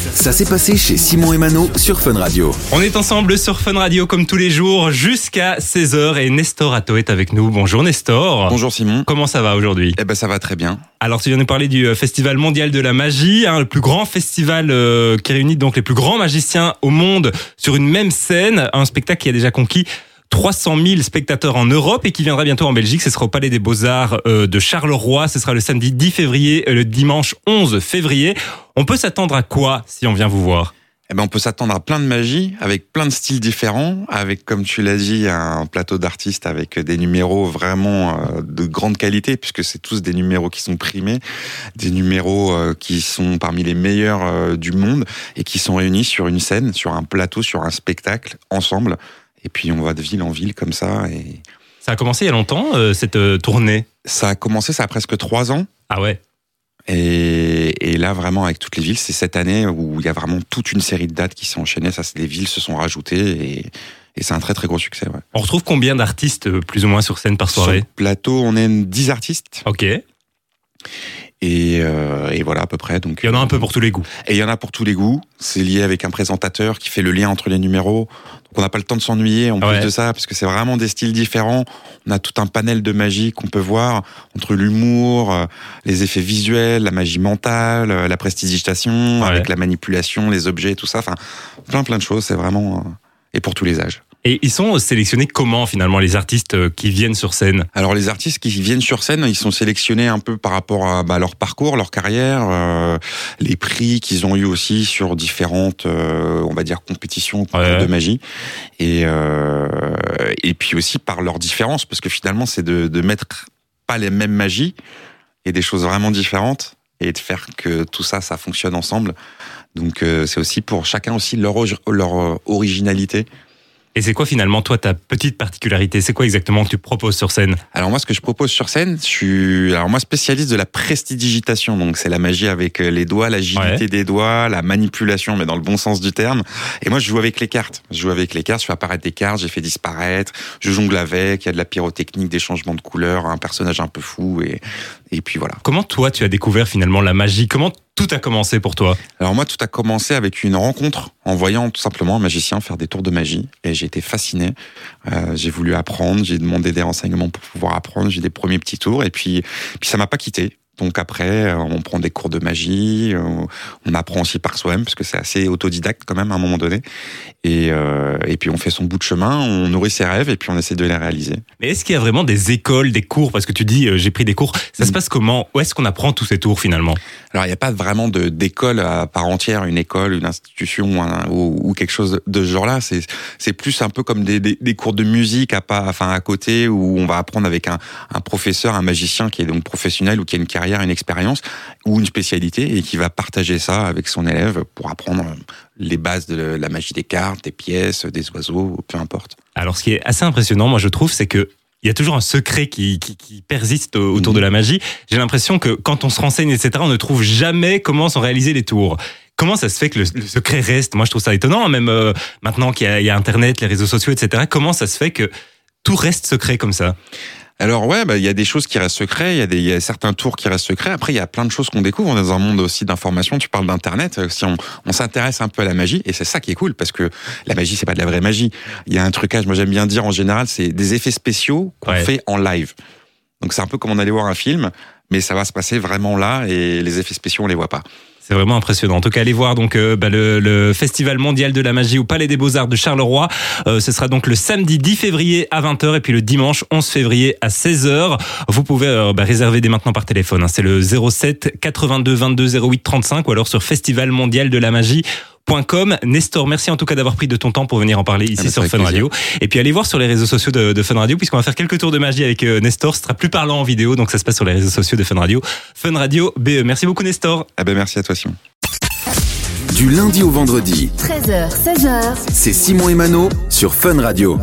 Ça s'est passé chez Simon et Mano sur Fun Radio. On est ensemble sur Fun Radio comme tous les jours jusqu'à 16h et Nestor Atto est avec nous. Bonjour Nestor. Bonjour Simon. Comment ça va aujourd'hui? Eh ben ça va très bien. Alors tu viens nous parler du euh, Festival mondial de la magie, hein, le plus grand festival euh, qui réunit donc les plus grands magiciens au monde sur une même scène, un spectacle qui a déjà conquis 300 000 spectateurs en Europe et qui viendra bientôt en Belgique. Ce sera au Palais des Beaux-Arts euh, de Charleroi. Ce sera le samedi 10 février et le dimanche 11 février. On peut s'attendre à quoi si on vient vous voir? Eh ben, on peut s'attendre à plein de magie, avec plein de styles différents, avec, comme tu l'as dit, un plateau d'artistes avec des numéros vraiment euh, de grande qualité, puisque c'est tous des numéros qui sont primés, des numéros euh, qui sont parmi les meilleurs du monde et qui sont réunis sur une scène, sur un plateau, sur un spectacle, ensemble. Et puis on va de ville en ville comme ça. Et... Ça a commencé il y a longtemps, euh, cette euh, tournée? Ça a commencé, ça a presque trois ans. Ah ouais et, et, là, vraiment, avec toutes les villes, c'est cette année où il y a vraiment toute une série de dates qui s'est enchaînée. Ça, les villes se sont rajoutées et, et c'est un très très gros succès. Ouais. On retrouve combien d'artistes euh, plus ou moins sur scène par soirée Sur le plateau, on est 10 artistes. Ok. Et, euh, et, voilà à peu près. Donc il y en a un peu pour tous les goûts. Et il y en a pour tous les goûts. C'est lié avec un présentateur qui fait le lien entre les numéros. Donc on n'a pas le temps de s'ennuyer en plus de ça parce que c'est vraiment des styles différents. On a tout un panel de magie qu'on peut voir entre l'humour, euh, les effets visuels, la magie mentale, euh, la prestidigitation, avec la manipulation, les objets, tout ça. Enfin, plein plein de choses. C'est vraiment et pour tous les âges. Et ils sont sélectionnés comment finalement les artistes euh, qui viennent sur scène? Alors les artistes qui viennent sur scène, ils sont sélectionnés un peu par rapport à bah, leur parcours, leur carrière, euh, les prix qu'ils ont eu aussi sur différentes, euh, on va dire, compétitions de magie, et euh, et puis aussi par leurs différences, parce que finalement c'est de, de mettre pas les mêmes magies et des choses vraiment différentes et de faire que tout ça, ça fonctionne ensemble. Donc c'est aussi pour chacun aussi leur, leur originalité. Et c'est quoi finalement toi ta petite particularité? C'est quoi exactement que tu proposes sur scène? Alors moi ce que je propose sur scène, je suis alors moi spécialiste de la prestidigitation, donc c'est la magie avec euh, les doigts, l'agilité des doigts, la manipulation mais dans le bon sens du terme. Et moi je joue avec les cartes. Je joue avec les cartes, je fais apparaître des cartes, j'ai fait disparaître, je jongle avec, il y a de la pyrotechnique, des changements de couleurs, un personnage un peu fou et et puis voilà. Comment toi tu as découvert finalement la magie? Comment tout a commencé pour toi? Alors moi, tout a commencé avec une rencontre en voyant tout simplement un magicien faire des tours de magie et j'ai été fasciné. Euh, j'ai voulu apprendre, j'ai demandé des renseignements pour pouvoir apprendre, j'ai des premiers petits tours et puis puis ça m'a pas quitté. Donc après, euh, on prend des cours de magie, euh, on apprend aussi par soi-même, parce que c'est assez autodidacte quand même à un moment donné. Et, euh, et puis on fait son bout de chemin, on nourrit ses rêves et puis on essaie de les réaliser. Mais est-ce qu'il y a vraiment des écoles, des cours? Parce que tu dis, j'ai pris des cours. Ça se mm. passe comment? Où est-ce qu'on apprend tous ces tours finalement? Alors il n'y a pas vraiment d'école à part entière, une école, une institution ou, ou, quelque chose de ce genre-là. C'est c'est plus un peu comme des, des, des, cours de musique à pas, enfin à côté où on va apprendre avec un, un professeur, un magicien qui est donc professionnel ou qui a une carrière une expérience ou une spécialité et qui va partager ça avec son élève pour apprendre les bases de la magie des cartes, des pièces, des oiseaux, peu importe. Alors ce qui est assez impressionnant, moi je trouve, c'est que il y a toujours un secret qui, qui, persiste autour de la magie. J'ai l'impression que quand on se renseigne, etc., on ne trouve jamais comment sont réalisés les tours. Comment ça se fait que le, secret reste? Moi, je trouve ça étonnant, même euh, maintenant qu'il y, y, a Internet, les réseaux sociaux, etc. Comment ça se fait que tout reste secret comme ça? Alors ouais, bah, il y a des choses qui restent secrets, il y, a des, y a certains tours qui restent secrets. Après, il y a plein de choses qu'on découvre. On est dans un monde aussi d'information. Tu parles d'Internet. Euh, si on, on s'intéresse un peu à la magie, et c'est ça qui est cool, parce que la magie, c'est pas de la vraie magie. Il y a un trucage, moi j'aime bien dire en général, c'est des effets spéciaux qu'on fait en live. Donc c'est un peu comme on allait voir un film, mais ça va se passer vraiment là, et les effets spéciaux, on les voit pas. C'est vraiment impressionnant. En tout cas, allez voir donc euh, bah, le, le, Festival mondial de la magie au Palais des Beaux-Arts de Charleroi. Euh, ce sera donc le samedi 10 février à 20h et puis le dimanche 11 février à 16h. Vous pouvez euh, bah, réserver dès maintenant par téléphone. Hein. C'est le 07 82 22 08 35 ou alors sur Festival mondial de la magie Nestor, merci en tout cas d'avoir pris de ton temps pour venir en parler ici ah bah, sur Fun Radio. Et puis allez voir sur les réseaux sociaux de, Fun Radio, puisqu'on va faire quelques tours de magie avec euh, Nestor. Ce sera plus parlant en vidéo, donc ça se passe sur les réseaux sociaux de Fun Radio. Fun Radio BE. Merci beaucoup Nestor. Ah ben merci à toi Simon. Du lundi au vendredi. 13h, 16h. C'est Simon et Mano sur Fun Radio.